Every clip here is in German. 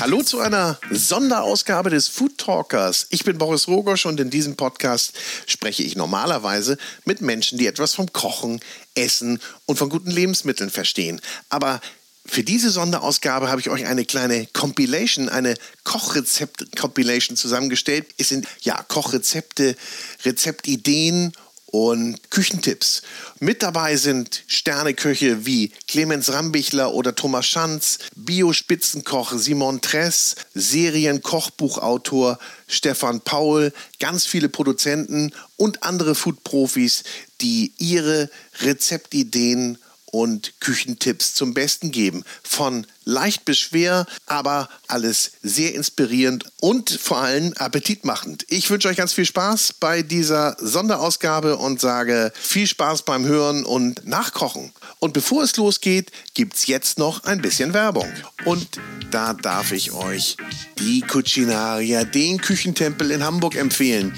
Hallo zu einer Sonderausgabe des Food Talkers. Ich bin Boris Rogosch und in diesem Podcast spreche ich normalerweise mit Menschen, die etwas vom Kochen, Essen und von guten Lebensmitteln verstehen. Aber für diese Sonderausgabe habe ich euch eine kleine Compilation, eine Kochrezept-Compilation zusammengestellt. Es sind ja Kochrezepte, Rezeptideen und Küchentipps. Mit dabei sind Sterneköche wie Clemens Rambichler oder Thomas Schanz, Bio-Spitzenkoch Simon Tress, Serienkochbuchautor Stefan Paul, ganz viele Produzenten und andere Food-Profis, die ihre Rezeptideen und Küchentipps zum Besten geben. Von leicht bis schwer, aber alles sehr inspirierend und vor allem appetitmachend. Ich wünsche euch ganz viel Spaß bei dieser Sonderausgabe und sage viel Spaß beim Hören und Nachkochen. Und bevor es losgeht, gibt es jetzt noch ein bisschen Werbung. Und da darf ich euch die Cucinaria, den Küchentempel in Hamburg empfehlen.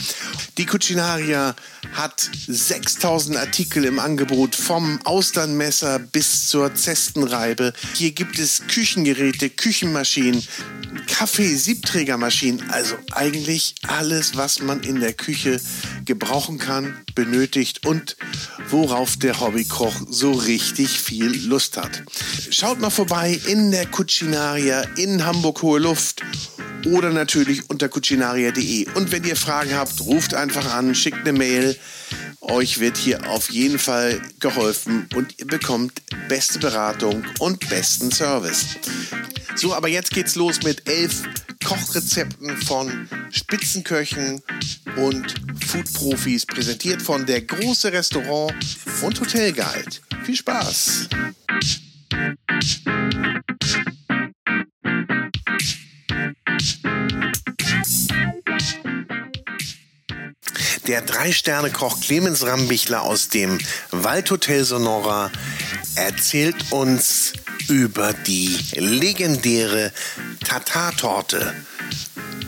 Die Cucinaria hat 6000 Artikel im Angebot, vom Austernmesser bis zur Zestenreibe. Hier gibt es Küchengeräte, Küchenmaschinen, Kaffee, Siebträgermaschinen, also eigentlich alles, was man in der Küche gebrauchen kann, benötigt und worauf der Hobbykoch so richtig viel Lust hat. Schaut mal vorbei in der Cucinaria in Hamburg Hohe Luft oder natürlich unter cucinaria.de. Und wenn ihr Fragen habt, ruft einfach an, schickt eine Mail. Euch wird hier auf jeden Fall geholfen und ihr bekommt beste Beratung und besten Service. So, aber jetzt geht's los mit elf Kochrezepten von Spitzenköchen und Foodprofis, präsentiert von der große Restaurant und Hotelguide. Viel Spaß! Der Drei-Sterne-Koch Clemens Rambichler aus dem Waldhotel Sonora erzählt uns über die legendäre Tatar-Torte.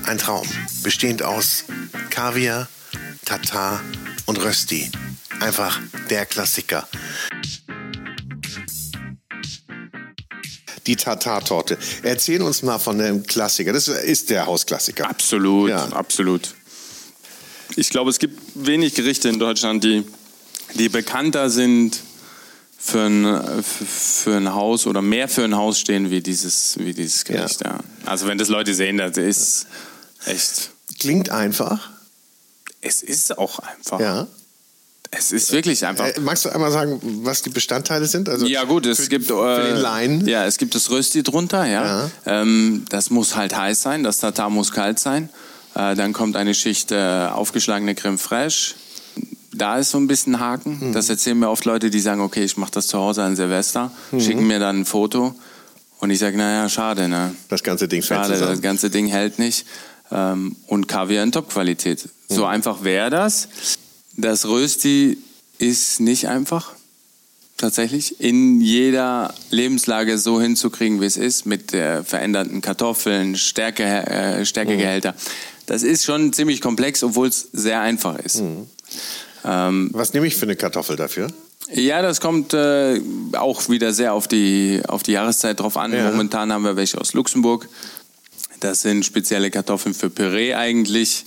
Ein Traum, bestehend aus Kaviar, Tatar und Rösti. Einfach der Klassiker. Die Tatar-Torte. Erzähl uns mal von dem Klassiker. Das ist der Hausklassiker. Absolut, Ja. absolut. Ich glaube, es gibt wenig Gerichte in Deutschland, die, die bekannter sind für ein, für- für ein Haus oder mehr für ein Haus stehen wie dieses, wie dieses Gericht. Ja. Also wenn das Leute sehen, das ist echt. Klingt einfach. Es ist auch einfach. Ja. Es ist wirklich einfach. Äh, magst du einmal sagen, was die Bestandteile sind? Also Ja gut, es für, gibt für äh, den Laien. Ja, es gibt das Rösti drunter, ja. Ja. Ähm, das muss halt heiß sein, das Tatar muss kalt sein. Äh, dann kommt eine Schicht äh, aufgeschlagene Creme fraiche. Da ist so ein bisschen Haken. Mhm. Das erzählen mir oft Leute, die sagen, okay, ich mache das zu Hause an Silvester, Mhm. schicken mir dann ein Foto und ich sage, naja, schade, ne? Das ganze Ding fällt Schade, das zusammen. ganze Ding hält nicht. Ähm, und Kaviar in Top-Qualität. So einfach wäre das. Das Rösti ist nicht einfach. Tatsächlich. In jeder Lebenslage so hinzukriegen, wie es ist, mit äh, veränderten Kartoffeln, Stärke, äh, Stärkegehälter. Das ist schon ziemlich komplex, obwohl es sehr einfach ist. Ähm, Was nehme ich für eine Kartoffel dafür? ja, das kommt äh, auch wieder sehr auf die, auf die Jahreszeit drauf an. Ja. Momentan haben wir welche aus Luxemburg. Das sind spezielle Kartoffeln für Püree eigentlich.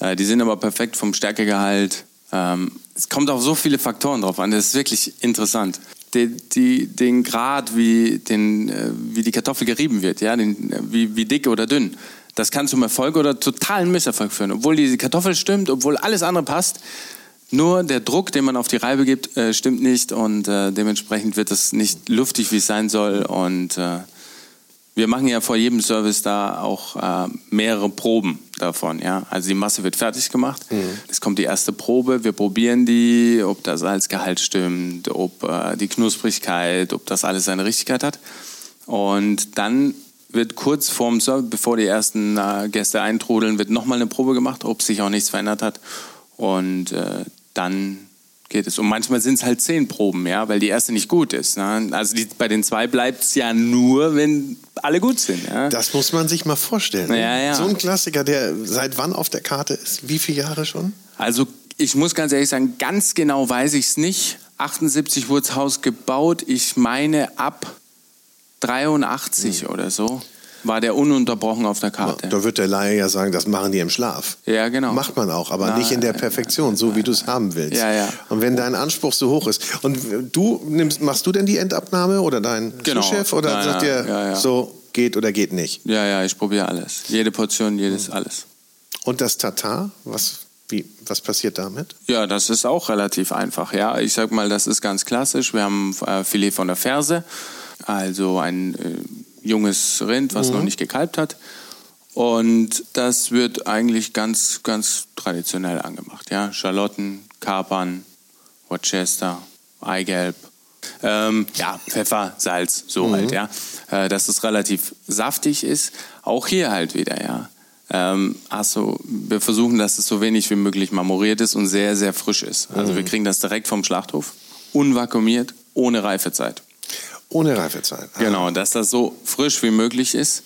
Äh, die sind aber perfekt vom Stärkegehalt. Ähm, es kommt auf so viele Faktoren drauf an. Das ist wirklich interessant. Die, die, den Grad, wie, den, äh, wie die Kartoffel gerieben wird, ja, den, äh, wie, wie dick oder dünn, das kann zum Erfolg oder totalen Misserfolg führen. Obwohl die Kartoffel stimmt, obwohl alles andere passt, nur der Druck, den man auf die Reibe gibt, äh, stimmt nicht und äh, dementsprechend wird es nicht luftig, wie es sein soll. Und äh, wir machen ja vor jedem Service da auch äh, mehrere Proben davon. Ja? Also die Masse wird fertig gemacht. Es kommt die erste Probe, wir probieren die, ob der Salzgehalt stimmt, ob äh, die Knusprigkeit, ob das alles seine Richtigkeit hat. Und dann wird kurz vorm Service, bevor die ersten äh, Gäste eintrudeln, wird nochmal eine Probe gemacht, ob sich auch nichts verändert hat. Und äh, dann geht es. Und manchmal sind es halt zehn Proben, ja, weil die erste nicht gut ist. Ne? Also die, bei den zwei bleibt es ja nur, wenn alle gut sind. Ja? Das muss man sich mal vorstellen. Ja, ja. So ein Klassiker, der seit wann auf der Karte ist? Wie viele Jahre schon? Also ich muss ganz ehrlich sagen, ganz genau weiß ich es nicht. 78 wurde das Haus gebaut. Ich meine ab 83 Hm. oder so war der ununterbrochen auf der Karte. Da wird der Laie ja sagen, das machen die im Schlaf. Ja, genau. Macht man auch, aber Na, nicht in der Perfektion, so wie du es haben willst. Ja, ja. Und wenn dein Anspruch so hoch ist. Und du nimmst, machst du denn die Endabnahme oder dein Genau. Chef oder Nein, sagt ihr ja, ja. so geht oder geht nicht? Ja, ja, ich probiere alles. Jede Portion, jedes alles. Und das Tatar, was, wie, was passiert damit? Ja, das ist auch relativ einfach. Ja, ich sag mal, das ist ganz klassisch. Wir haben äh, Filet von der Ferse, also ein äh, junges Rind, was noch nicht gekalbt hat. Und das wird eigentlich ganz, ganz traditionell angemacht. Ja, Schalotten, Kapern, Worcester, Eigelb. Ähm, ja, Pfeffer, Salz, so halt, ja. Äh, dass es relativ saftig ist. Auch hier halt wieder, ja. Ähm, also wir versuchen, dass es so wenig wie möglich marmoriert ist und sehr, sehr frisch ist. Also wir kriegen das direkt vom Schlachthof, unvakuumiert, ohne Reifezeit. Ohne Reifezeit. Ah. Genau, dass das so frisch wie möglich ist.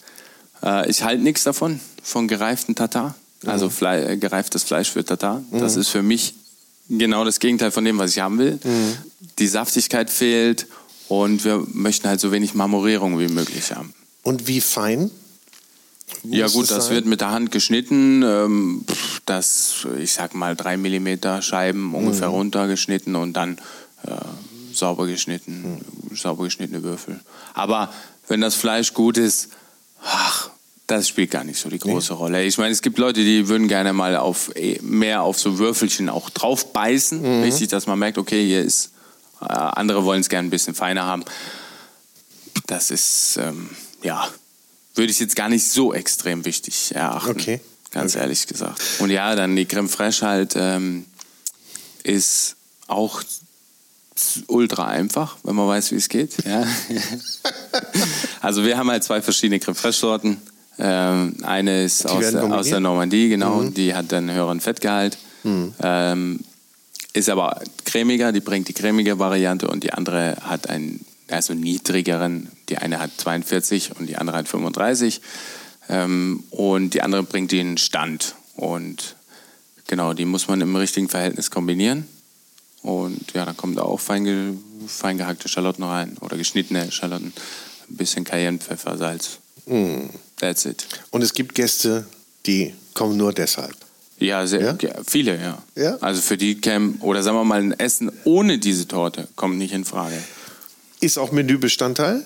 Äh, ich halte nichts davon, von gereiften Tatar. Also Fle äh, gereiftes Fleisch für Tatar. Das ist für mich genau das Gegenteil von dem, was ich haben will. Die Saftigkeit fehlt und wir möchten halt so wenig Marmorierung wie möglich haben. Und wie fein? Ja muss gut, es das sein? wird mit der Hand geschnitten. Ähm, das, ich sag mal, drei Millimeter Scheiben ungefähr Mhm. runtergeschnitten und dann äh, sauber geschnitten, Mhm. sauber geschnittene Würfel. Aber wenn das Fleisch gut ist, ach, das spielt gar nicht so die große Rolle. Ich meine, es gibt Leute, die würden gerne mal auf eh, mehr auf so Würfelchen auch drauf beißen, Mhm. richtig, dass man merkt, okay, hier ist. Äh, andere wollen es gerne ein bisschen feiner haben. Das ist ähm, ja würde ich jetzt gar nicht so extrem wichtig erachten. Okay. Ganz Okay. ehrlich gesagt. Und ja, dann die Creme Fraiche halt ähm, ist auch ultra einfach, wenn man weiß, wie es geht. Ja. also wir haben halt zwei verschiedene Creme Fraiche Sorten. Ähm, eine ist aus der, aus der Normandie, genau. Die hat einen höheren Fettgehalt. Ähm, ist aber cremiger, die bringt die cremige Variante und die andere hat einen also niedrigeren. Die eine hat 42 und die andere hat 35. Ähm, und die andere bringt den Stand. Und genau, die muss man im richtigen Verhältnis kombinieren. Und ja, dann kommen da auch fein, fein gehackte Schalotten rein oder geschnittene Schalotten. Ein bisschen Cayennepfeffer, Salz. That's it. Und es gibt Gäste, die kommen nur deshalb. Ja, sehr, Ja? ja, viele, ja. Ja? Also für die kämen, oder sagen wir mal, ein Essen ohne diese Torte kommt nicht in Frage. Ist auch Menübestandteil?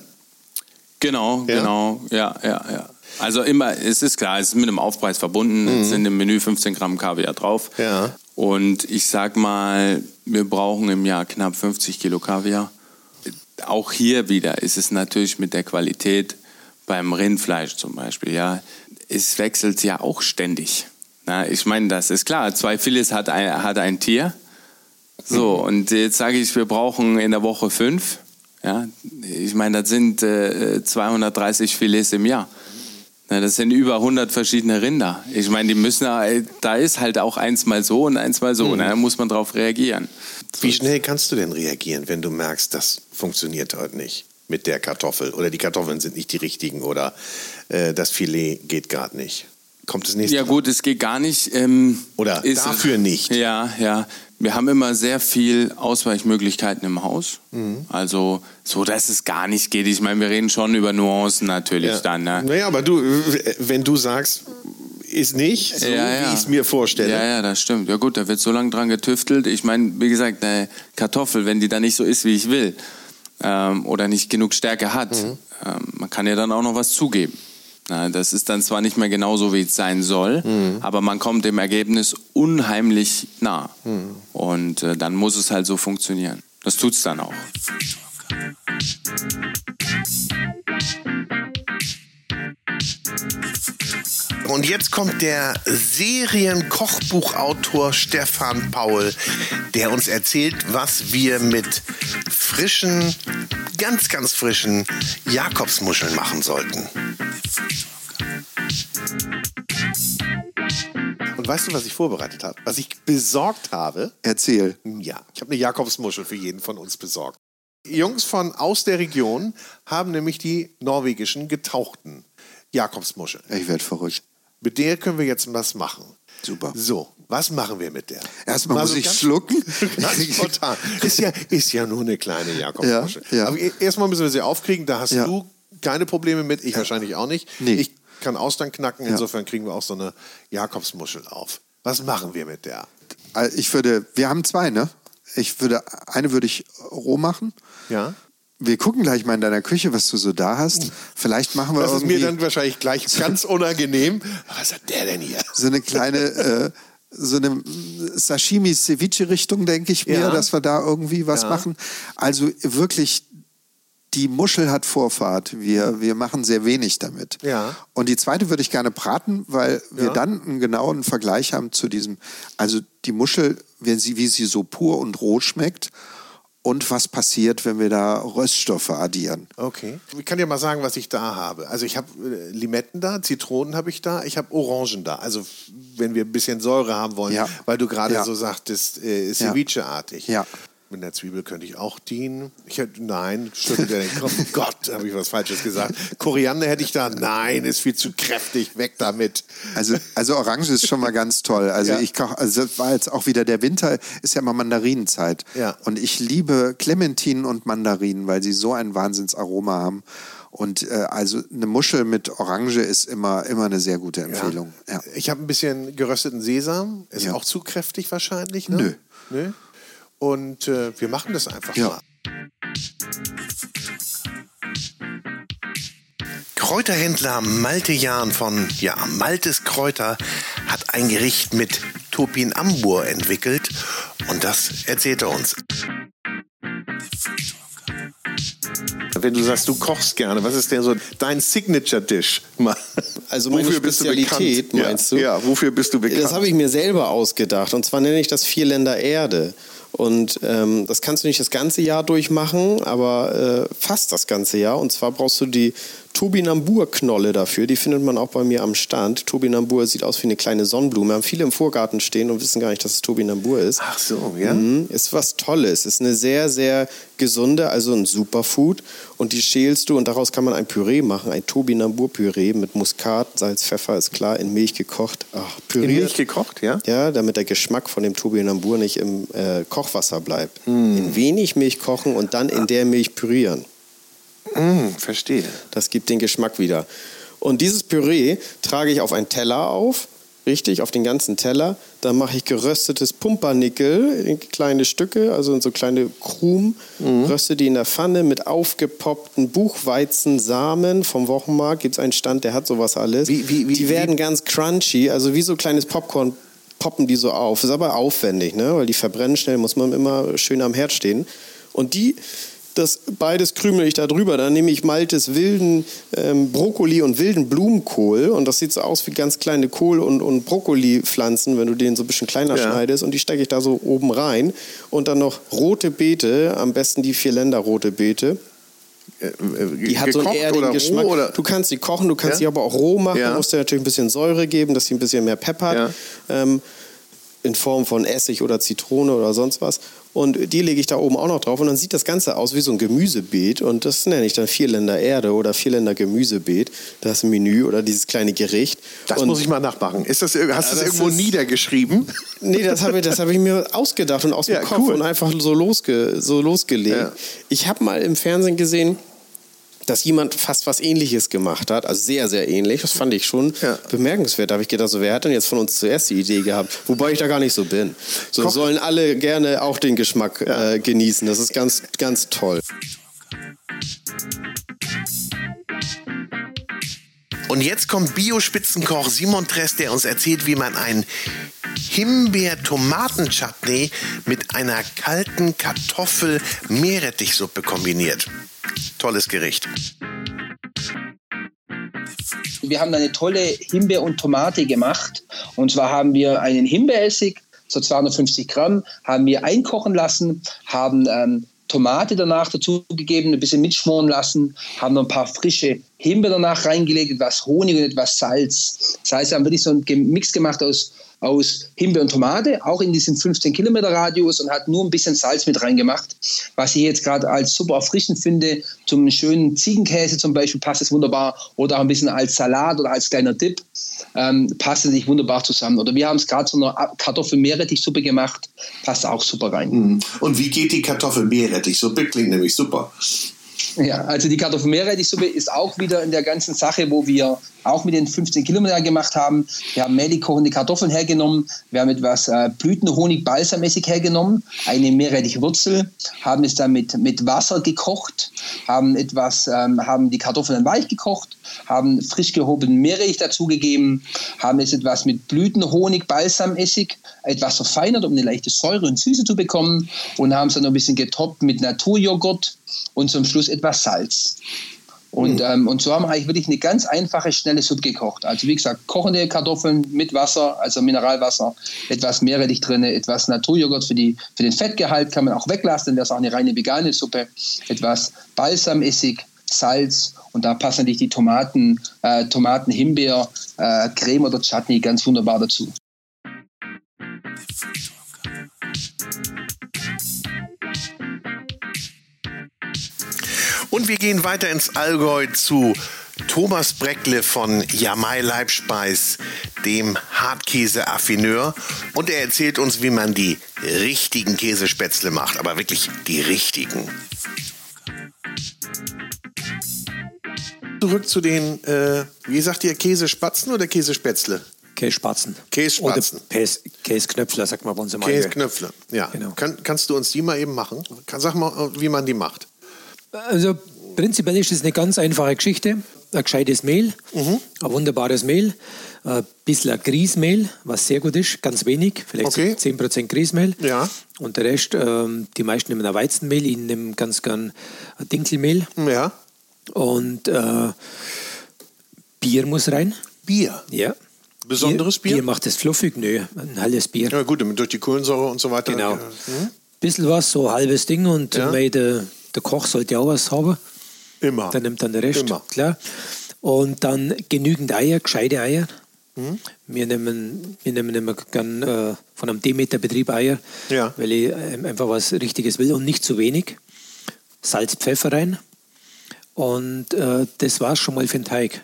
Genau, Ja? genau, ja, ja, ja. Also immer, es ist klar, es ist mit einem Aufpreis verbunden. Es sind im Menü 15 Gramm Kaviar drauf. Mhm. Ja. Und ich sag mal, wir brauchen im Jahr knapp 50 Kilo Kaviar. Auch hier wieder ist es natürlich mit der Qualität beim Rindfleisch zum Beispiel, ja. Es wechselt ja auch ständig. Na, ich meine, das ist klar. Zwei Filets hat ein, hat ein Tier. So, und jetzt sage ich, wir brauchen in der Woche fünf. Ja, ich meine, das sind äh, 230 Filets im Jahr. Na, das sind über 100 verschiedene Rinder. Ich meine, die müssen, äh, da ist halt auch eins mal so und eins mal so. Na, da muss man drauf reagieren. Wie schnell kannst du denn reagieren, wenn du merkst, das funktioniert heute nicht mit der Kartoffel oder die Kartoffeln sind nicht die richtigen oder äh, das Filet geht gerade nicht? Kommt das nächste Ja Mal? gut, es geht gar nicht. Ähm, Oder dafür nicht. Ja, ja. Wir haben immer sehr viel Ausweichmöglichkeiten im Haus. Mhm. Also so, dass es gar nicht geht. Ich meine, wir reden schon über Nuancen natürlich Ja. dann. Ne? Naja, aber du, wenn du sagst, ist nicht so, Ja, ja. wie ich es mir vorstelle. Ja, ja, das stimmt. Ja gut, da wird so lange dran getüftelt. Ich meine, wie gesagt, eine Kartoffel, wenn die dann nicht so ist, wie ich will, ähm, oder nicht genug Stärke hat, Mhm. ähm, man kann ja dann auch noch was zugeben. Na, das ist dann zwar nicht mehr genau so, wie es sein soll, Mhm. aber man kommt dem Ergebnis unheimlich nah. Mhm. Und äh, dann muss es halt so funktionieren. Das tut's dann auch. Und jetzt kommt der Serienkochbuchautor Stefan Paul, der uns erzählt, was wir mit frischen, ganz, ganz frischen Jakobsmuscheln machen sollten. Und weißt du, was ich vorbereitet habe? Was ich besorgt habe? Erzähl. Ja, ich habe eine Jakobsmuschel für jeden von uns besorgt. Jungs von aus der Region haben nämlich die norwegischen getauchten Jakobsmuscheln. Ich werde verrückt. Mit der können wir jetzt was machen. Super. So, was machen wir mit der? Erstmal Mal muss so ich schlucken. Ganz spontan. Ist ja, ist ja nur eine kleine Jakobsmuschel. Ja, ja. Aber e- erstmal müssen wir sie aufkriegen. Da hast Ja. du keine Probleme mit, ich wahrscheinlich auch nicht. Nee. Ich kann Austern knacken, insofern kriegen wir auch so eine Jakobsmuschel auf. Was machen wir mit der? Äh, Ich würde, wir haben zwei, ne? Ich würde, eine würde ich roh machen. Ja? Wir gucken gleich mal in deiner Küche, was du so da hast. Vielleicht machen wir Das ist irgendwie mir dann wahrscheinlich gleich ganz unangenehm. Was hat der denn hier? so eine kleine, äh, so eine Sashimi-Ceviche-Richtung, denke ich mir, Ja. dass wir da irgendwie was Ja. machen. Also wirklich, die Muschel hat Vorfahrt. Wir, wir machen sehr wenig damit. Ja. Und die zweite würde ich gerne braten, weil wir dann einen genauen Vergleich haben zu diesem, also die Muschel, wenn sie, wie sie so pur und roh schmeckt und was passiert, wenn wir da Röststoffe addieren. Okay. Ich kann dir mal sagen, was ich da habe. Also ich habe äh, Limetten da, Zitronen habe ich da, ich habe Orangen da. Also wenn wir ein bisschen Säure haben wollen, Ja. weil du gerade Ja. so sagtest, äh, Ceviche-artig. Ja. Mit einer Zwiebel könnte ich auch dienen. Ich hätte, nein, schüttelt er den Kopf. Gott, habe ich was Falsches gesagt. Koriander hätte ich da. Nein, ist viel zu kräftig. Weg damit. Also, also Orange ist schon mal ganz toll. Also Ja. ich koche, also das war jetzt auch wieder der Winter, ist ja immer Mandarinenzeit. Ja. Und ich liebe Clementinen und Mandarinen, weil sie so ein Wahnsinnsaroma haben. Und äh, also eine Muschel mit Orange ist immer, immer eine sehr gute Empfehlung. Ja. Ich habe ein bisschen gerösteten Sesam. Ist Ja. auch zu kräftig wahrscheinlich. Ne? Nö. Nö. Und äh, wir machen das einfach Ja. mal. Kräuterhändler Malte Jahn von ja, Maltes Kräuter hat ein Gericht mit Topinambur entwickelt und das erzählt er uns. Wenn du sagst, du kochst gerne, was ist denn so dein Signature-Dish? Also meine Spezialität, meinst du? Ja, wofür bist du bekannt? Das habe ich mir selber ausgedacht. Und zwar nenne ich das Vierländer Erde. Und ähm, das kannst du nicht das ganze Jahr durchmachen, aber äh, fast das ganze Jahr. Und zwar brauchst du die Tobinambur-Knolle dafür. Die findet man auch bei mir am Stand. Tobinambur sieht aus wie eine kleine Sonnenblume. Haben viele im Vorgarten stehen und wissen gar nicht, dass es Tobinambur ist. Ach so, ja. Mhm, ist was Tolles. Ist eine sehr, sehr gesunde, also ein Superfood. Und die schälst du und daraus kann man ein Püree machen, ein Tobinambur-Püree mit Muskat, Salz, Pfeffer, ist klar, in Milch gekocht. Ach, In püriert. Milch gekocht, ja? Ja, damit der Geschmack von dem Tobinambur nicht im äh, Kochwasser bleibt. In wenig Milch kochen und dann in der Milch pürieren. Hm, verstehe. Das gibt den Geschmack wieder. Und dieses Püree trage ich auf einen Teller auf, richtig, auf den ganzen Teller. Dann mache ich geröstetes Pumpernickel in kleine Stücke, also in so kleine Krumen. Röste die in der Pfanne mit aufgepoppten Buchweizensamen vom Wochenmarkt. Gibt es einen Stand, der hat sowas alles. Wie- wie- wie- die werden ganz crunchy, also wie so kleines Popcorn poppen die so auf. Ist aber aufwendig, ne? weil die verbrennen schnell, muss man immer schön am Herd stehen. Und die, das beides krümel ich da drüber. Dann nehme ich Maltes wilden ähm, Brokkoli und wilden Blumenkohl. Und das sieht so aus wie ganz kleine Kohl- und, und Brokkolipflanzen, wenn du den so ein bisschen kleiner Ja. schneidest. Und die stecke ich da so oben rein. Und dann noch rote Beete, am besten die Vierländer rote Beete. Die hat so einen erdigen Geschmack. Roh, oder? Du kannst sie kochen, du kannst Ja? sie aber auch roh machen. Ja. Du musst dir natürlich ein bisschen Säure geben, dass sie ein bisschen mehr Pep hat. Ja. Ähm, in Form von Essig oder Zitrone oder sonst was. Und die lege ich da oben auch noch drauf. Und dann sieht das Ganze aus wie so ein Gemüsebeet. Und das nenne ich dann Vierländer Erde oder Vierländer Gemüsebeet. Das Menü oder dieses kleine Gericht. Das und muss ich mal nachmachen. Ist das, hast du Ja, das das irgendwo ist- niedergeschrieben? Nee, das habe ich, hab ich mir ausgedacht und aus dem Ja, Kopf cool. und einfach so, losge, so losgelegt. Ja. Ich habe mal im Fernsehen gesehen, dass jemand fast was Ähnliches gemacht hat, also sehr, sehr ähnlich. Das fand ich schon Ja. bemerkenswert. Da habe ich gedacht, so, wer hat denn jetzt von uns zuerst die Idee gehabt? Wobei ich da gar nicht so bin. So Koch- sollen alle gerne auch den Geschmack Ja. äh, genießen. Das ist ganz, ganz toll. Und jetzt kommt Bio-Spitzenkoch Simon Tress, der uns erzählt, wie man einen Himbeer-Tomaten-Chutney mit einer kalten Kartoffel-Meerrettichsuppe kombiniert. Tolles Gericht. Wir haben eine tolle Himbeer- und Tomate gemacht. Und zwar haben wir einen Himbeeressig, so 250 Gramm, haben wir einkochen lassen, haben ähm, Tomate danach dazugegeben, ein bisschen mitschmoren lassen, haben noch ein paar frische Himbeer danach reingelegt, etwas Honig und etwas Salz. Das heißt, wir haben wirklich so einen Mix gemacht aus aus Himbeer und Tomate, auch in diesem 15 Kilometer Radius und hat nur ein bisschen Salz mit reingemacht. Was ich jetzt gerade als super erfrischend finde, zum schönen Ziegenkäse zum Beispiel passt es wunderbar oder auch ein bisschen als Salat oder als kleiner Dip ähm, passt es nicht wunderbar zusammen. Oder wir haben es gerade zu einer Kartoffel-Meerrettichsuppe gemacht, passt auch super rein. Mhm. Und wie geht die Kartoffel-Meerrettichsuppe? Klingt nämlich super. Ja, also die Kartoffelmeerrettichsuppe ist auch wieder in der ganzen Sache, wo wir auch mit den 15 Kilometern gemacht haben. Wir haben mehlig kochende Kartoffeln hergenommen, wir haben etwas äh, Blütenhonig balsamäßig hergenommen, eine Meerrettichwurzel, haben es dann mit, mit Wasser gekocht, haben etwas, ähm, haben die Kartoffeln weich gekocht, haben frisch gehobenen Meerrettich dazugegeben, haben es etwas mit Blütenhonig, Balsamessig, etwas verfeinert, um eine leichte Säure und Süße zu bekommen und haben es dann noch ein bisschen getoppt mit Naturjoghurt und zum Schluss etwas Salz. Und, mhm. ähm, und so haben wir eigentlich wirklich eine ganz einfache, schnelle Suppe gekocht. Also wie gesagt, kochende Kartoffeln mit Wasser, also Mineralwasser, etwas Meerrettich drin, etwas Naturjoghurt für, die, für den Fettgehalt kann man auch weglassen, dann wäre es auch eine reine vegane Suppe, etwas Balsamessig, Salz und da passen natürlich die Tomaten, äh, Tomaten, Himbeer, äh, Creme oder Chutney ganz wunderbar dazu. Und wir gehen weiter ins Allgäu zu Thomas Breckle von Jamai Leibspeis, dem Hartkäse-Affineur. Und er erzählt uns, wie man die richtigen Käsespätzle macht, aber wirklich die richtigen. Zurück zu den, äh, wie sagt ihr, Käsespatzen oder Käsespätzle? Kässpatzen. Kässpatzen. Oder Käsknöpfler, sagt man bei uns im Käsknöpfler, ja. Genau. Kann, kannst du uns die mal eben machen? Sag mal, wie man die macht. Also prinzipiell ist es eine ganz einfache Geschichte. Ein gescheites Mehl, mhm. ein wunderbares Mehl, ein bisschen Grießmehl, was sehr gut ist, ganz wenig, vielleicht okay. 10% Grießmehl. Ja. Und der Rest, ähm, die meisten nehmen ein Weizenmehl, ich nehme ganz gern ein Dinkelmehl. Ja. Und äh, Bier muss rein. Bier? Ja. Besonderes Bier? Bier macht es fluffig, nö, ein helles Bier. Ja gut, durch die Kohlensäure und so weiter. Genau. Mhm. Bisschen was, so ein halbes Ding und ja. der, der Koch sollte auch was haben. Immer. Dann nimmt dann der Rest, Immer. klar. Und dann genügend Eier, gescheite Eier. Mhm. Wir nehmen, wir nehmen immer gern äh, von einem Demeter-Betrieb Eier, ja. weil ich äh, einfach was Richtiges will und nicht zu wenig. Salz, Pfeffer rein. Und äh, das war es schon mal für den Teig.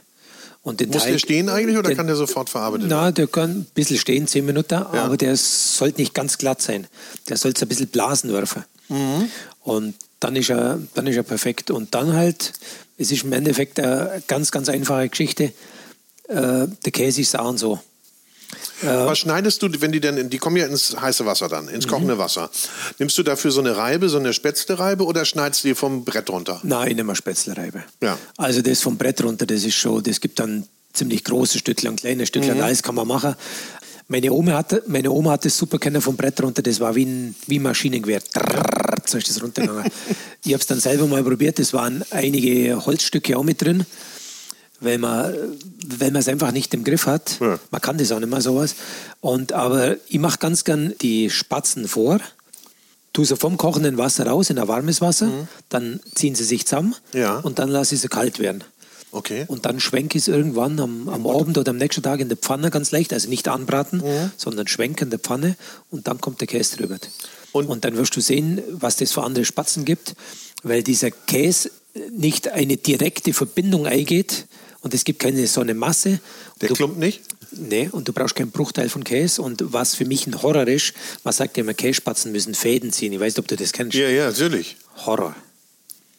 Und den Muss Teig, der stehen eigentlich oder den, kann der sofort verarbeitet werden? Na, der kann ein bisschen stehen, zehn Minuten, ja. aber der sollte nicht ganz glatt sein. Der sollte ein bisschen blasen werfen. Mhm. Und dann ist, er, dann ist er perfekt. Und dann halt, es ist im Endeffekt eine ganz, ganz einfache Geschichte. Äh, der Käse ist auch und so. Äh, Was schneidest du, wenn die denn, die kommen ja ins heiße Wasser dann, ins kochende mhm. Wasser. Nimmst du dafür so eine Reibe, so eine Spätzlereibe oder schneidest du die vom Brett runter? Nein, ich nehme eine Spätzlereibe. Ja. Also das vom Brett runter, das ist schon, das gibt dann ziemlich große Stückchen, kleine Stückchen, mhm. alles kann man machen. Meine Oma hatte, meine Oma hat das super kennen vom Brett runter, das war wie ein, wie ein Maschinengewehr. So ist runtergegangen. ich habe es dann selber mal probiert, es waren einige Holzstücke auch mit drin weil man weil man es einfach nicht im Griff hat. Ja. Man kann das auch nicht mehr sowas. Und aber ich mache ganz gern die Spatzen vor, tue sie vom kochenden Wasser raus in ein warmes Wasser, mhm. dann ziehen sie sich zusammen ja. und dann lasse ich sie kalt werden. Okay. Und dann schwenke ich es irgendwann am, am Abend oder am nächsten Tag in der Pfanne ganz leicht, also nicht anbraten, mhm. sondern schwenken in der Pfanne und dann kommt der Käse drüber. Und, und dann wirst du sehen, was das für andere Spatzen gibt, weil dieser Käse nicht eine direkte Verbindung eingeht und es gibt keine so eine Masse. Der du, klumpt nicht? Nee, und du brauchst keinen Bruchteil von Käse. Und was für mich ein Horror ist, man sagt ja immer, Kässpatzen müssen Fäden ziehen. Ich weiß nicht, ob du das kennst. Ja, ja, natürlich. Horror.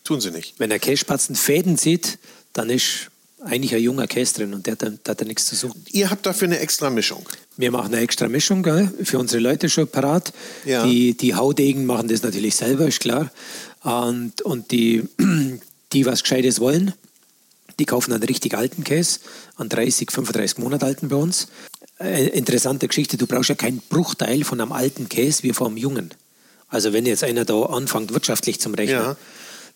Tun sie nicht. Wenn ein Kässpatzen Fäden zieht, dann ist eigentlich ein junger Käse drin und der, der, der hat da nichts zu suchen. Ihr habt dafür eine extra Mischung? Wir machen eine extra Mischung gell? für unsere Leute schon parat. Ja. Die, die Haudegen machen das natürlich selber, ist klar. Und, und die, die was Gescheites wollen, die kaufen einen richtig alten Käse, einen 30, 35 Monate alten bei uns. Äh, interessante Geschichte, du brauchst ja keinen Bruchteil von einem alten Käse wie vom jungen. Also wenn jetzt einer da anfängt, wirtschaftlich zum Rechnen, ja.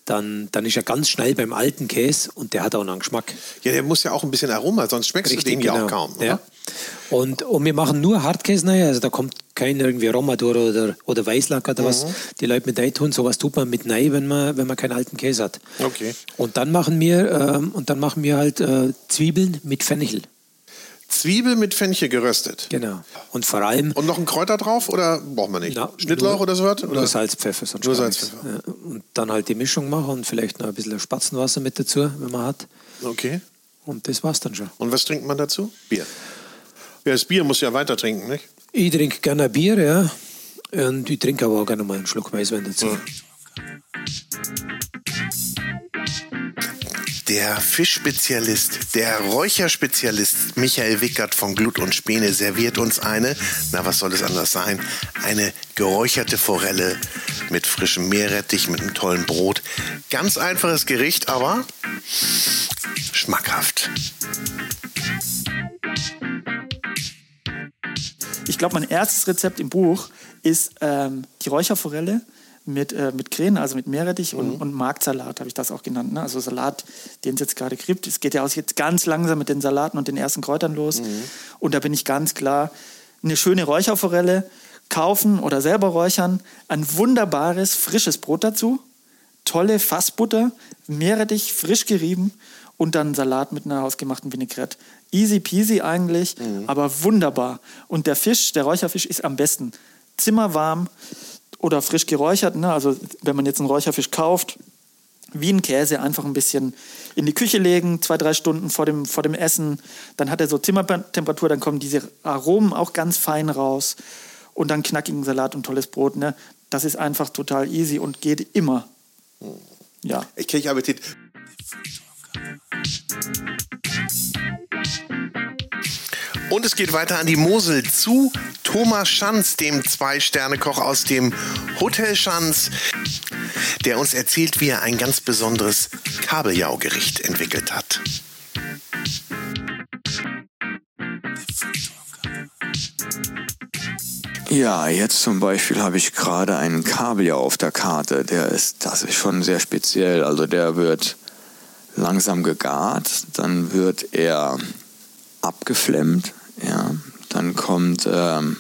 Dann, dann ist er ganz schnell beim alten Käse und der hat auch noch einen Geschmack. Ja, der muss ja auch ein bisschen Aroma, sonst schmeckst Richtig, du den genau. ja auch kaum. Oder? Ja. Und, und wir machen nur Hartkäse rein, also da kommt kein irgendwie Romadur oder, oder Weißlack oder mhm. was die Leute mit tun. Sowas tut man mit rein, wenn man, wenn man keinen alten Käse hat. Okay. Und dann machen wir, ähm, und dann machen wir halt äh, Zwiebeln mit Fenchel. Zwiebel mit Fenchel geröstet. Genau. Und vor allem. Und noch ein Kräuter drauf oder braucht man nicht? Na, Schnittlauch nur- oder so was? Nur Oder? Salz, Pfeffer, sonst Nur Salz. Pfeffer. Ja, und dann halt die Mischung machen und vielleicht noch ein bisschen Spatzenwasser mit dazu, wenn man hat. Okay. Und das war's dann schon. Und was trinkt man dazu? Bier. Ja, das Bier muss ja weiter trinken, nicht? Ich trinke gerne Bier, ja. Und ich trinke aber auch gerne mal einen Schluck Weißwein dazu. Der Fischspezialist, der Räucherspezialist Michael Wickert von Glut und Späne serviert uns eine, na was soll es anders sein, eine geräucherte Forelle mit frischem Meerrettich, mit einem tollen Brot. Ganz einfaches Gericht, aber schmackhaft. Ich glaube, mein erstes Rezept im Buch ist ähm, die Räucherforelle mit, äh, mit Krähen, also mit Meerrettich und, und Marksalat, habe ich das auch genannt. Ne? Also Salat, den es jetzt gerade gibt. Es geht ja auch jetzt ganz langsam mit den Salaten und den ersten Kräutern los. Und da bin ich ganz klar, eine schöne Räucherforelle kaufen oder selber räuchern, ein wunderbares, frisches Brot dazu, tolle Fassbutter, Meerrettich frisch gerieben und dann Salat mit einer hausgemachten Vinaigrette. Easy peasy eigentlich, aber wunderbar. Und der Fisch, der Räucherfisch ist am besten zimmerwarm oder frisch geräuchert. Ne? Also wenn man jetzt einen Räucherfisch kauft, wie ein Käse einfach ein bisschen in die Küche legen, zwei, drei Stunden vor dem, vor dem Essen. Dann hat er so Zimmertemperatur, dann kommen diese Aromen auch ganz fein raus. Und dann knackigen Salat und tolles Brot. Ne? Das ist einfach total easy und geht immer. Ja. Ich kriege Appetit. Und es geht weiter an die Mosel zu Thomas Schanz, dem Zwei-Sterne-Koch aus dem Hotel Schanz, der uns erzählt, wie er ein ganz besonderes Kabeljau-Gericht entwickelt hat. Ja, jetzt zum Beispiel habe ich gerade einen Kabeljau auf der Karte. Der ist, das ist schon sehr speziell. Also der wird langsam gegart, dann wird er abgeflemmt, ja. Dann kommt ähm,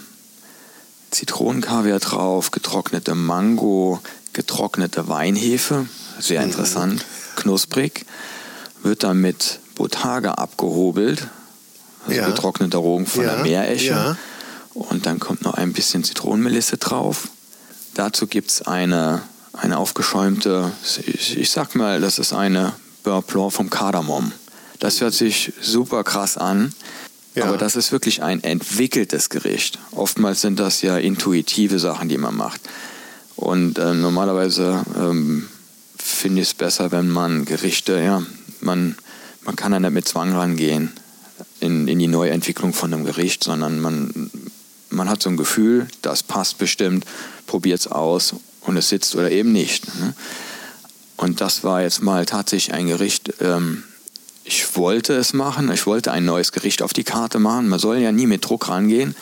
Zitronenkaviar drauf, getrocknete Mango, getrocknete Weinhefe, sehr interessant, knusprig. Wird dann mit Botage abgehobelt, also Ja. getrockneter Rogen von Ja, der Meeresche. ja. Und dann kommt noch ein bisschen Zitronenmelisse drauf. Dazu gibt es eine, eine aufgeschäumte, ich, ich sag mal, das ist eine Beurre Blanc vom Kardamom. Das hört sich super krass an, Ja. aber das ist wirklich ein entwickeltes Gericht. Oftmals sind das ja intuitive Sachen, die man macht. Und äh, normalerweise ähm, finde ich es besser, wenn man Gerichte, ja, man, man kann da nicht mit Zwang rangehen in, in die Neuentwicklung von einem Gericht, sondern man, man hat so ein Gefühl, das passt bestimmt, probiert es aus und es sitzt oder eben nicht. Ne? Und das war jetzt mal tatsächlich ein Gericht, ähm, ich wollte es machen, ich wollte ein neues Gericht auf die Karte machen. Man soll ja nie mit Druck rangehen,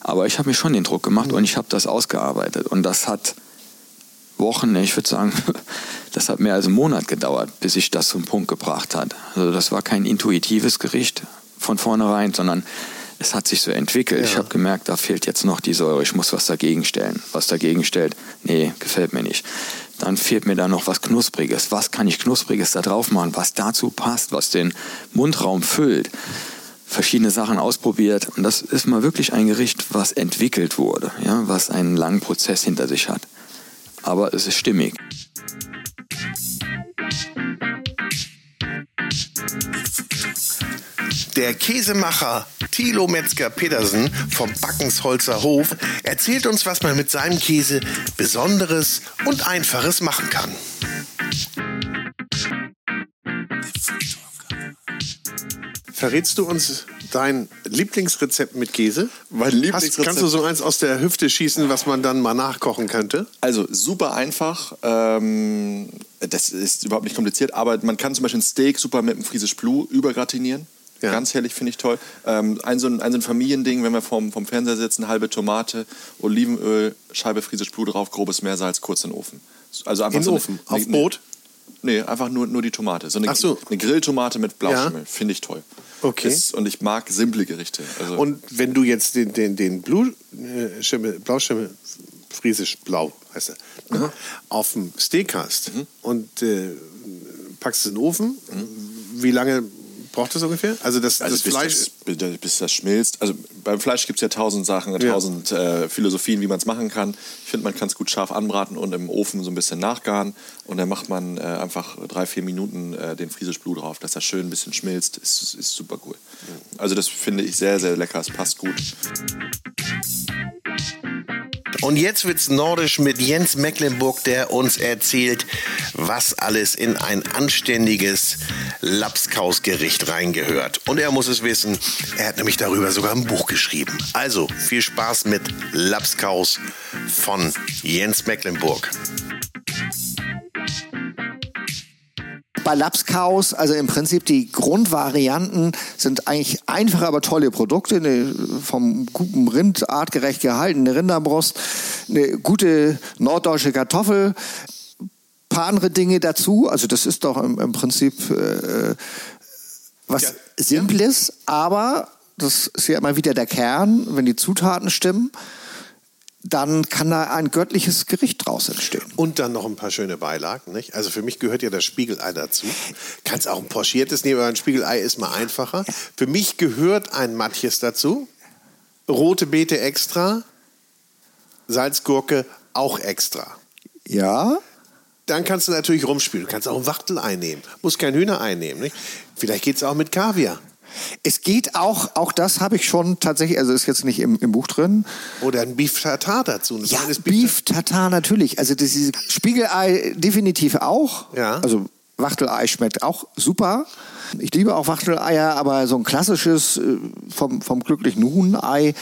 aber ich habe mir schon den Druck gemacht und ich habe das ausgearbeitet. Und das hat Wochen, ich würde sagen, das hat mehr als einen Monat gedauert, bis ich das zum Punkt gebracht hat. Also das war kein intuitives Gericht von vornherein, sondern es hat sich so entwickelt. Ich habe gemerkt, da fehlt jetzt noch die Säure, ich muss was dagegen stellen. Was dagegen stellt, nee, gefällt mir nicht. Dann fehlt mir da noch was Knuspriges. Was kann ich Knuspriges da drauf machen, was dazu passt, was den Mundraum füllt? Verschiedene Sachen ausprobiert. Und das ist mal wirklich ein Gericht, was entwickelt wurde, ja, was einen langen Prozess hinter sich hat. Aber es ist stimmig. Der Käsemacher Thilo Metzger-Pedersen vom Backensholzer Hof erzählt uns, was man mit seinem Käse Besonderes und Einfaches machen kann. Verrätst du uns dein Lieblingsrezept mit Käse? Mein Lieblingsrezept- Hast, kannst du so eins aus der Hüfte schießen, was man dann mal nachkochen könnte? Also super einfach. Ähm, das ist überhaupt nicht kompliziert, aber man kann zum Beispiel ein Steak super mit einem Friesisch Blue übergratinieren. Ja. Ganz herrlich, finde ich toll. Ähm, ein, so ein, ein so ein Familiending, wenn wir vorm, vom Fernseher sitzen, halbe Tomate, Olivenöl, Scheibe Friesisch Blue drauf, grobes Meersalz, kurz in den Ofen. Also einfach In den so Ofen? eine- Auf Brot? Nee, einfach nur, nur die Tomate. So eine, Ach so. eine Grilltomate mit Blauschimmel. Ja. Finde ich toll. Okay. Ist, und ich mag simple Gerichte. Also, Und wenn du jetzt den, den, den Blue, äh, Schimmel, Blauschimmel, Friesisch Blau heißt er, ne, auf dem Steak hast und äh, packst es in den Ofen, wie lange braucht das ungefähr? Also das, Also das bis, Fleisch. das, bis das schmilzt. Also beim Fleisch gibt es ja tausend Sachen, Ja. tausend äh, Philosophien, wie man es machen kann. Ich finde, man kann es gut scharf anbraten und im Ofen so ein bisschen nachgaren. Und dann macht man äh, einfach drei, vier Minuten äh, den Friesisch Blut drauf, dass das schön ein bisschen schmilzt. Ist, ist super cool. Also das finde ich sehr, sehr lecker. Es passt gut. Und jetzt wird's nordisch mit Jens Mecklenburg, der uns erzählt, was alles in ein anständiges Lapskausgericht reingehört. Und er muss es wissen, er hat nämlich darüber sogar ein Buch geschrieben. Also viel Spaß mit Lapskaus von Jens Mecklenburg. bei Lapskaus, also im Prinzip die Grundvarianten sind eigentlich einfache, aber tolle Produkte. Eine vom guten Rind artgerecht gehaltene Rinderbrust, eine gute norddeutsche Kartoffel, paar andere Dinge dazu. Also das ist doch im, im Prinzip äh, was Simples, aber das ist ja immer wieder der Kern, wenn die Zutaten stimmen, dann kann da ein göttliches Gericht draus entstehen. Und dann noch ein paar schöne Beilagen. Nicht? Also für mich gehört ja das Spiegelei dazu. Kannst auch ein pochiertes nehmen, aber ein Spiegelei ist mal einfacher. Für mich gehört ein Matjes dazu. Rote Beete extra. Salzgurke auch extra. Ja, Dann kannst du natürlich rumspielen. Du kannst auch ein Wachtelei nehmen. Muss kein Hühnerei nehmen. Nicht? Vielleicht geht es auch mit Kaviar. Es geht auch, auch das habe ich schon tatsächlich, also ist jetzt nicht im, im Buch drin. Oder ein Beef Tartar dazu. Ein Ja, Beef Tartar natürlich. Also das ist Spiegelei definitiv auch. Ja. Also Wachtelei schmeckt auch super. Ich liebe auch Wachteleier, aber so ein klassisches äh, vom, vom glücklichen Huhnei,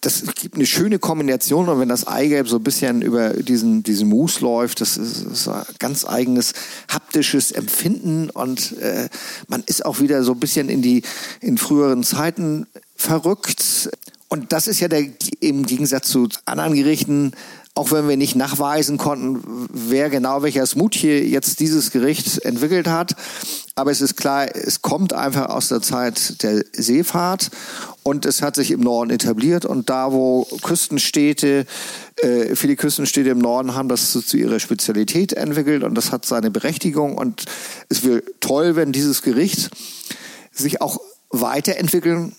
das gibt eine schöne Kombination und wenn das Eigelb so ein bisschen über diesen, diesen Mousse läuft, das ist, ist ein ganz eigenes haptisches Empfinden und äh, man ist auch wieder so ein bisschen in die in früheren Zeiten verrückt. Und das ist ja der, im Gegensatz zu anderen Gerichten, auch wenn wir nicht nachweisen konnten, wer genau welcher Smoothie jetzt dieses Gericht entwickelt hat. Aber es ist klar, es kommt einfach aus der Zeit der Seefahrt und es hat sich im Norden etabliert. Und da, wo Küstenstädte, äh, viele Küstenstädte im Norden haben das zu, zu ihrer Spezialität entwickelt und das hat seine Berechtigung. Und es wäre toll, wenn dieses Gericht sich auch weiterentwickeln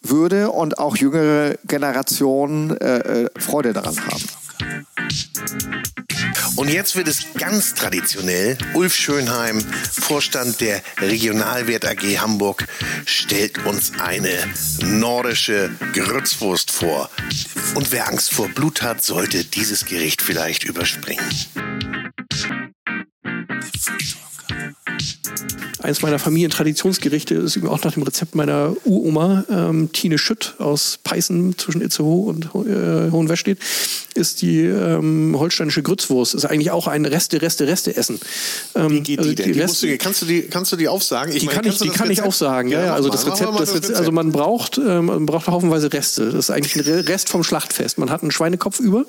würde und auch jüngere Generationen äh, äh, Freude daran haben. Und jetzt wird es ganz traditionell. Ulf Schönheim, Vorstand der Regionalwert AG Hamburg, stellt uns eine nordische Grützwurst vor. Und wer Angst vor Blut hat, sollte dieses Gericht vielleicht überspringen. Eins meiner Familientraditionsgerichte ist auch nach dem Rezept meiner Uroma, ähm, Tine Schütt aus Peißen zwischen Itzehoe und äh, Hohenwestedt, ist die ähm, holsteinische Grützwurst. Ist eigentlich auch ein Reste, Reste, Reste essen. Ähm, Wie geht also die denn? Die Reste- du, kannst, du die, kannst du die aufsagen? die meine, kann ich, die kann ich Rezept? auch sagen. Ja, ja, mach also das Rezept, das Rezept, also man braucht, ähm, man braucht haufenweise Reste. Das ist eigentlich ein Re- Rest vom Schlachtfest. Man hat einen Schweinekopf über,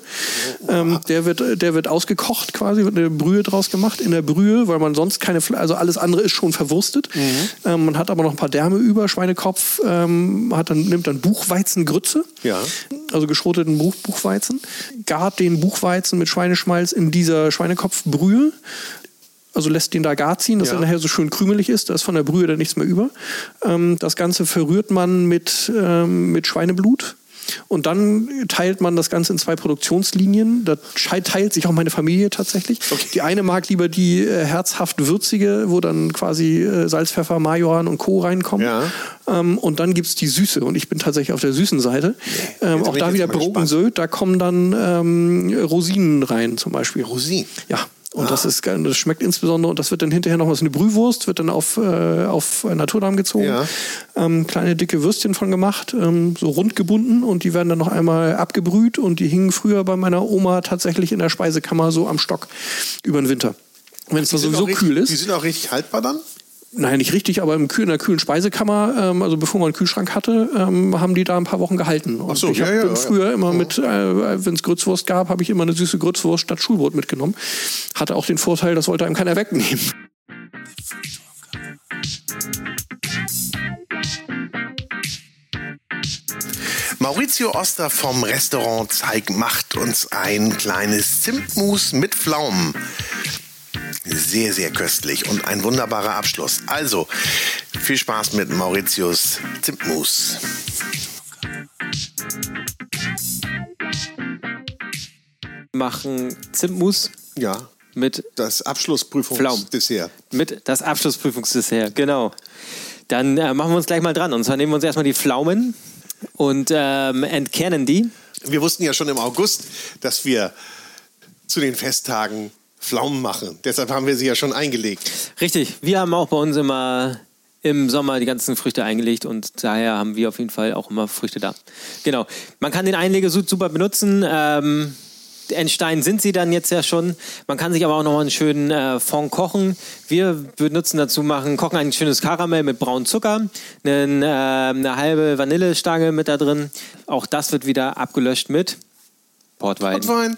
ähm, der wird, der wird ausgekocht quasi, wird eine Brühe draus gemacht. In der Brühe, weil man sonst keine, also alles andere ist schon verwurstet. Mhm. Ähm, man hat aber noch ein paar Därme über, Schweinekopf, ähm, hat dann, nimmt dann Buchweizengrütze, Ja. also geschroteten Buch, Buchweizen, gart den Buchweizen mit Schweineschmalz in dieser Schweinekopfbrühe. Also lässt den da gar ziehen, dass Ja. er nachher so schön krümelig ist. Da ist von der Brühe dann nichts mehr über. Ähm, das Ganze verrührt man mit, ähm, mit Schweineblut. Und dann teilt man das Ganze in zwei Produktionslinien. Da teilt sich auch meine Familie tatsächlich. Die eine mag lieber die äh, herzhaft würzige, wo dann quasi äh, Salz, Pfeffer, Majoran und Co. reinkommen. Ja. Ähm, und dann gibt's die Süße. Und ich bin tatsächlich auf der süßen Seite. Ähm, auch da wieder Brokkensöd. Da kommen dann ähm, Rosinen rein zum Beispiel. Rosinen? Ja. Und das ist geil. Das schmeckt insbesondere und das wird dann hinterher noch was eine Brühwurst, wird dann auf, äh, auf Naturdarm gezogen. Ja. Ähm, kleine dicke Würstchen von gemacht, ähm, so rund gebunden und die werden dann noch einmal abgebrüht und die hingen früher bei meiner Oma tatsächlich in der Speisekammer so am Stock über den Winter. Wenn es da sowieso richtig- kühl ist. Die sind auch richtig haltbar dann? Nein, nicht richtig, aber im Kühl, in der kühlen Speisekammer, ähm, also bevor man einen Kühlschrank hatte, ähm, haben die da ein paar Wochen gehalten. Und Ach so, ich ja, ja, bin ja. früher immer mit, äh, wenn es Grützwurst gab, habe ich immer eine süße Grützwurst statt Schulbrot mitgenommen. Hatte auch den Vorteil, das wollte einem keiner wegnehmen. Maurizio Oster vom Restaurant Zeig macht uns ein kleines Zimtmus mit Pflaumen. Sehr, sehr köstlich und ein wunderbarer Abschluss. Also, viel Spaß mit Mauritius Zimtmus. machen Zimtmus Ja, mit das Abschlussprüfungsdessert. mit das Abschlussprüfungsdessert, genau. Dann äh, machen wir uns gleich mal dran. Und zwar nehmen wir uns erstmal die Pflaumen und ähm, entkernen die. Wir wussten ja schon im August, dass wir zu den Festtagen Pflaumen machen. Deshalb haben wir sie ja schon eingelegt. Richtig, wir haben auch bei uns immer im Sommer die ganzen Früchte eingelegt und daher haben wir auf jeden Fall auch immer Früchte da. Genau. Man kann den Einlegesud super benutzen. Ähm, entstehen sind sie dann jetzt ja schon. Man kann sich aber auch noch mal einen schönen äh, Fond kochen. Wir benutzen dazu machen, kochen ein schönes Karamell mit braunem Zucker, einen, äh, eine halbe Vanillestange mit da drin. Auch das wird wieder abgelöscht mit Portwein. Portwein,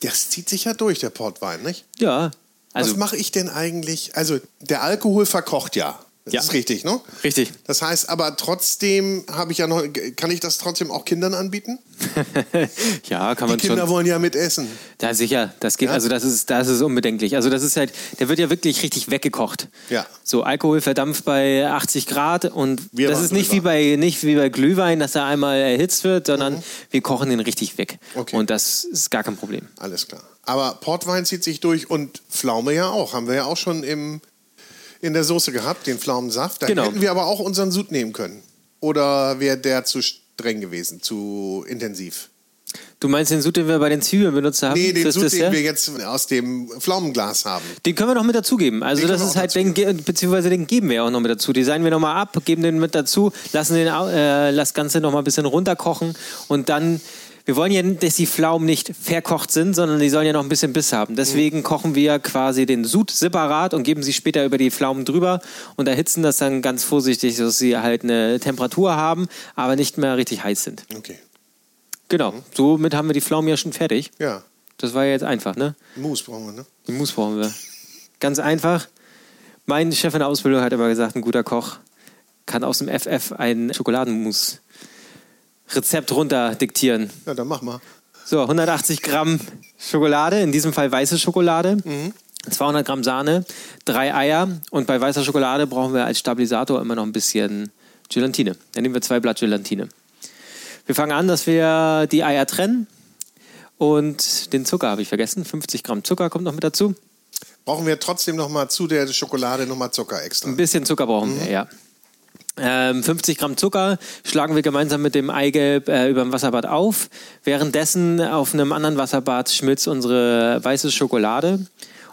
das zieht sich ja durch, der Portwein, nicht? Ja. Also, Was mache ich denn eigentlich? Also, der Alkohol verkocht ja. Das Ja. ist richtig, ne? richtig. Das heißt aber trotzdem habe ich ja noch, kann ich das trotzdem auch Kindern anbieten? ja, kann Die man Kinder schon. wollen ja mit essen. Ja, sicher. Das geht, Ja? also das ist, das ist unbedenklich. Also das ist halt, der wird ja wirklich richtig weggekocht. Ja. So Alkohol verdampft bei 80 Grad und Wir das ist nicht wie bei nicht wie bei Glühwein, dass er einmal erhitzt wird, sondern wir kochen den richtig weg. Mhm. Okay. Und das ist gar kein Problem. Alles klar. Aber Portwein zieht sich durch und Pflaume ja auch. Haben wir ja auch schon im, in der Soße gehabt, den Pflaumensaft. Da Genau. hätten wir aber auch unseren Sud nehmen können. Oder wäre der zu streng gewesen, zu intensiv? Du meinst den Sud, den wir bei den Zwiebeln benutzt haben? Nee, den Sud, den wir jetzt aus dem Pflaumenglas haben. Den können wir noch mit dazugeben. Also Den das ist halt, den, beziehungsweise den geben wir auch noch mit dazu. Designen wir nochmal ab, geben den mit dazu, lassen den, äh, das Ganze nochmal ein bisschen runterkochen und dann, wir wollen ja, dass die Pflaumen nicht verkocht sind, sondern die sollen ja noch ein bisschen Biss haben. Deswegen kochen wir quasi den Sud separat und geben sie später über die Pflaumen drüber und erhitzen das dann ganz vorsichtig, dass sie halt eine Temperatur haben, aber nicht mehr richtig heiß sind. Okay. Genau, somit haben wir die Pflaumen ja schon fertig. Ja, Das war ja jetzt einfach, ne? Mousse brauchen wir, ne? Die Mousse brauchen wir. Ganz einfach. Mein Chef in der Ausbildung hat immer gesagt, ein guter Koch kann aus dem FF ein Schokoladenmousse-Rezept runter diktieren. Ja, dann mach mal. So, 180 Gramm Schokolade, in diesem Fall weiße Schokolade, 200 Gramm Sahne, drei Eier und bei weißer Schokolade brauchen wir als Stabilisator immer noch ein bisschen Gelatine. Dann nehmen wir zwei Blatt Gelatine. Wir fangen an, dass wir die Eier trennen und den Zucker habe ich vergessen. 50 Gramm Zucker kommt noch mit dazu. Brauchen wir trotzdem noch mal zu der Schokolade noch mal Zucker extra. Ein bisschen Zucker brauchen wir, ja. Ähm, 50 Gramm Zucker schlagen wir gemeinsam mit dem Eigelb äh, über dem Wasserbad auf. Währenddessen auf einem anderen Wasserbad schmilzt unsere weiße Schokolade.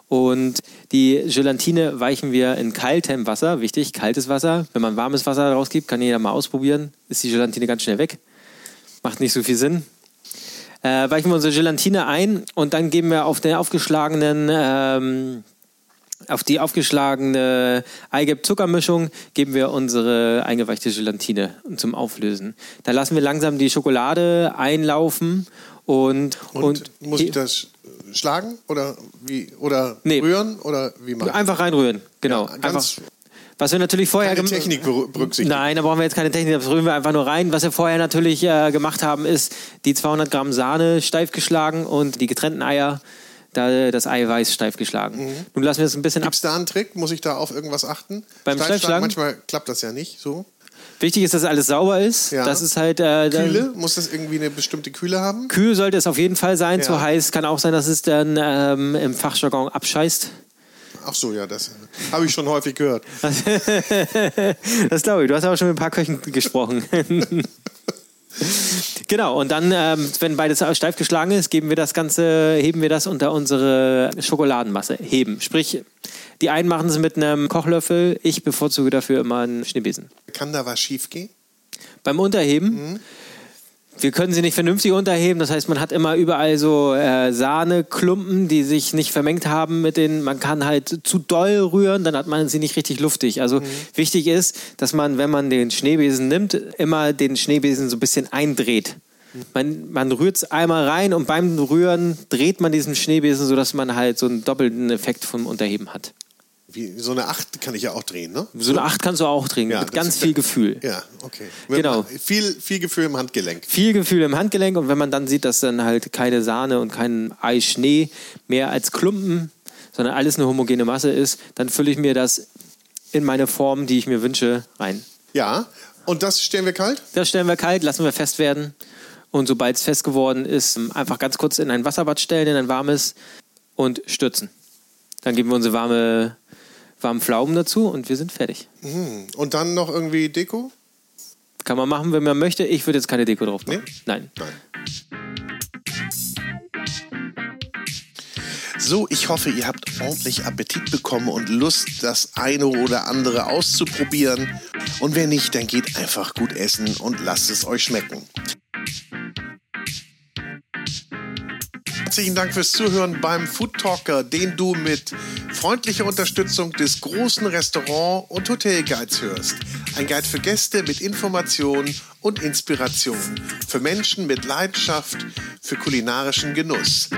Und die Gelatine weichen wir in kaltem Wasser. Wichtig, kaltes Wasser. Wenn man warmes Wasser rausgibt, kann jeder mal ausprobieren. Ist die Gelatine ganz schnell weg. Macht nicht so viel Sinn. Äh, weichen wir unsere Gelatine ein und dann geben wir auf den aufgeschlagenen ähm, auf die aufgeschlagene Eigelb-Zuckermischung geben wir unsere eingeweichte Gelatine zum Auflösen. Da lassen wir langsam die Schokolade einlaufen und, Und, und, muss ich das schlagen oder wie oder Nee. rühren oder wie machen? einfach reinrühren. Genau. Ja, einfach, was wir natürlich vorher keine Technik ber- berücksichtigen. Nein, da brauchen wir jetzt keine Technik, das rühren wir einfach nur rein. Was wir vorher natürlich äh, gemacht haben, ist die 200 Gramm Sahne steif geschlagen und die getrennten Eier, da das Eiweiß steif geschlagen. Nun lassen wir es ein bisschen ab. Gibt es da einen Trick? Muss ich da auf irgendwas achten? Beim Steif Steifschlagen? Manchmal klappt das ja nicht so. Wichtig ist, dass alles sauber ist. Ja. Das ist halt äh, Kühle? Muss das irgendwie eine bestimmte Kühle haben? Kühl sollte es auf jeden Fall sein. Ja. Zu heiß kann auch sein, dass es dann ähm, im Fachjargon abscheißt. Ach so, ja, das habe ich schon häufig gehört. das glaube ich. Du hast aber schon mit ein paar Köchen gesprochen. genau, und dann, ähm, wenn beides steif geschlagen ist, geben wir das Ganze, heben wir das unter unsere Schokoladenmasse. Heben. Sprich, die einen machen es mit einem Kochlöffel, ich bevorzuge dafür immer einen Schneebesen. Kann da was schief gehen? Beim Unterheben, wir können sie nicht vernünftig unterheben. Das heißt, man hat immer überall so äh, Sahneklumpen, die sich nicht vermengt haben mit den. Man kann halt zu doll rühren, dann hat man sie nicht richtig luftig. Also wichtig ist, dass man, wenn man den Schneebesen nimmt, immer den Schneebesen so ein bisschen eindreht. Man, man rührt es einmal rein und beim Rühren dreht man diesen Schneebesen, sodass man halt so einen doppelten Effekt vom Unterheben hat. Wie, so eine Acht kann ich ja auch drehen, ne? So eine Acht kannst du auch drehen, Ja, mit ganz viel Gefühl. Ja, okay. Wenn Genau. Viel, viel Gefühl im Handgelenk. viel Gefühl im Handgelenk und wenn man dann sieht, dass dann halt keine Sahne und kein Eischnee mehr als Klumpen sondern alles eine homogene Masse ist, dann fülle ich mir das in meine Form, die ich mir wünsche, rein. Ja, und das stellen wir kalt? Das stellen wir kalt, lassen wir fest werden. Und sobald es fest geworden ist, einfach ganz kurz in ein Wasserbad stellen, in ein warmes und stürzen. Dann geben wir unsere warme, warmen Pflaumen dazu und wir sind fertig. Mhm. Und dann noch irgendwie Deko? Kann man machen, wenn man möchte. Ich würde jetzt keine Deko drauf machen. Nein. So, ich hoffe, ihr habt ordentlich Appetit bekommen und Lust, das eine oder andere auszuprobieren. Und wenn nicht, dann geht einfach gut essen und lasst es euch schmecken. Herzlichen Dank fürs Zuhören beim Food Talker, den du mit freundlicher Unterstützung des großen Restaurant- und Hotelguides hörst. Ein Guide für Gäste mit Informationen und Inspiration. Für Menschen mit Leidenschaft für kulinarischen Genuss.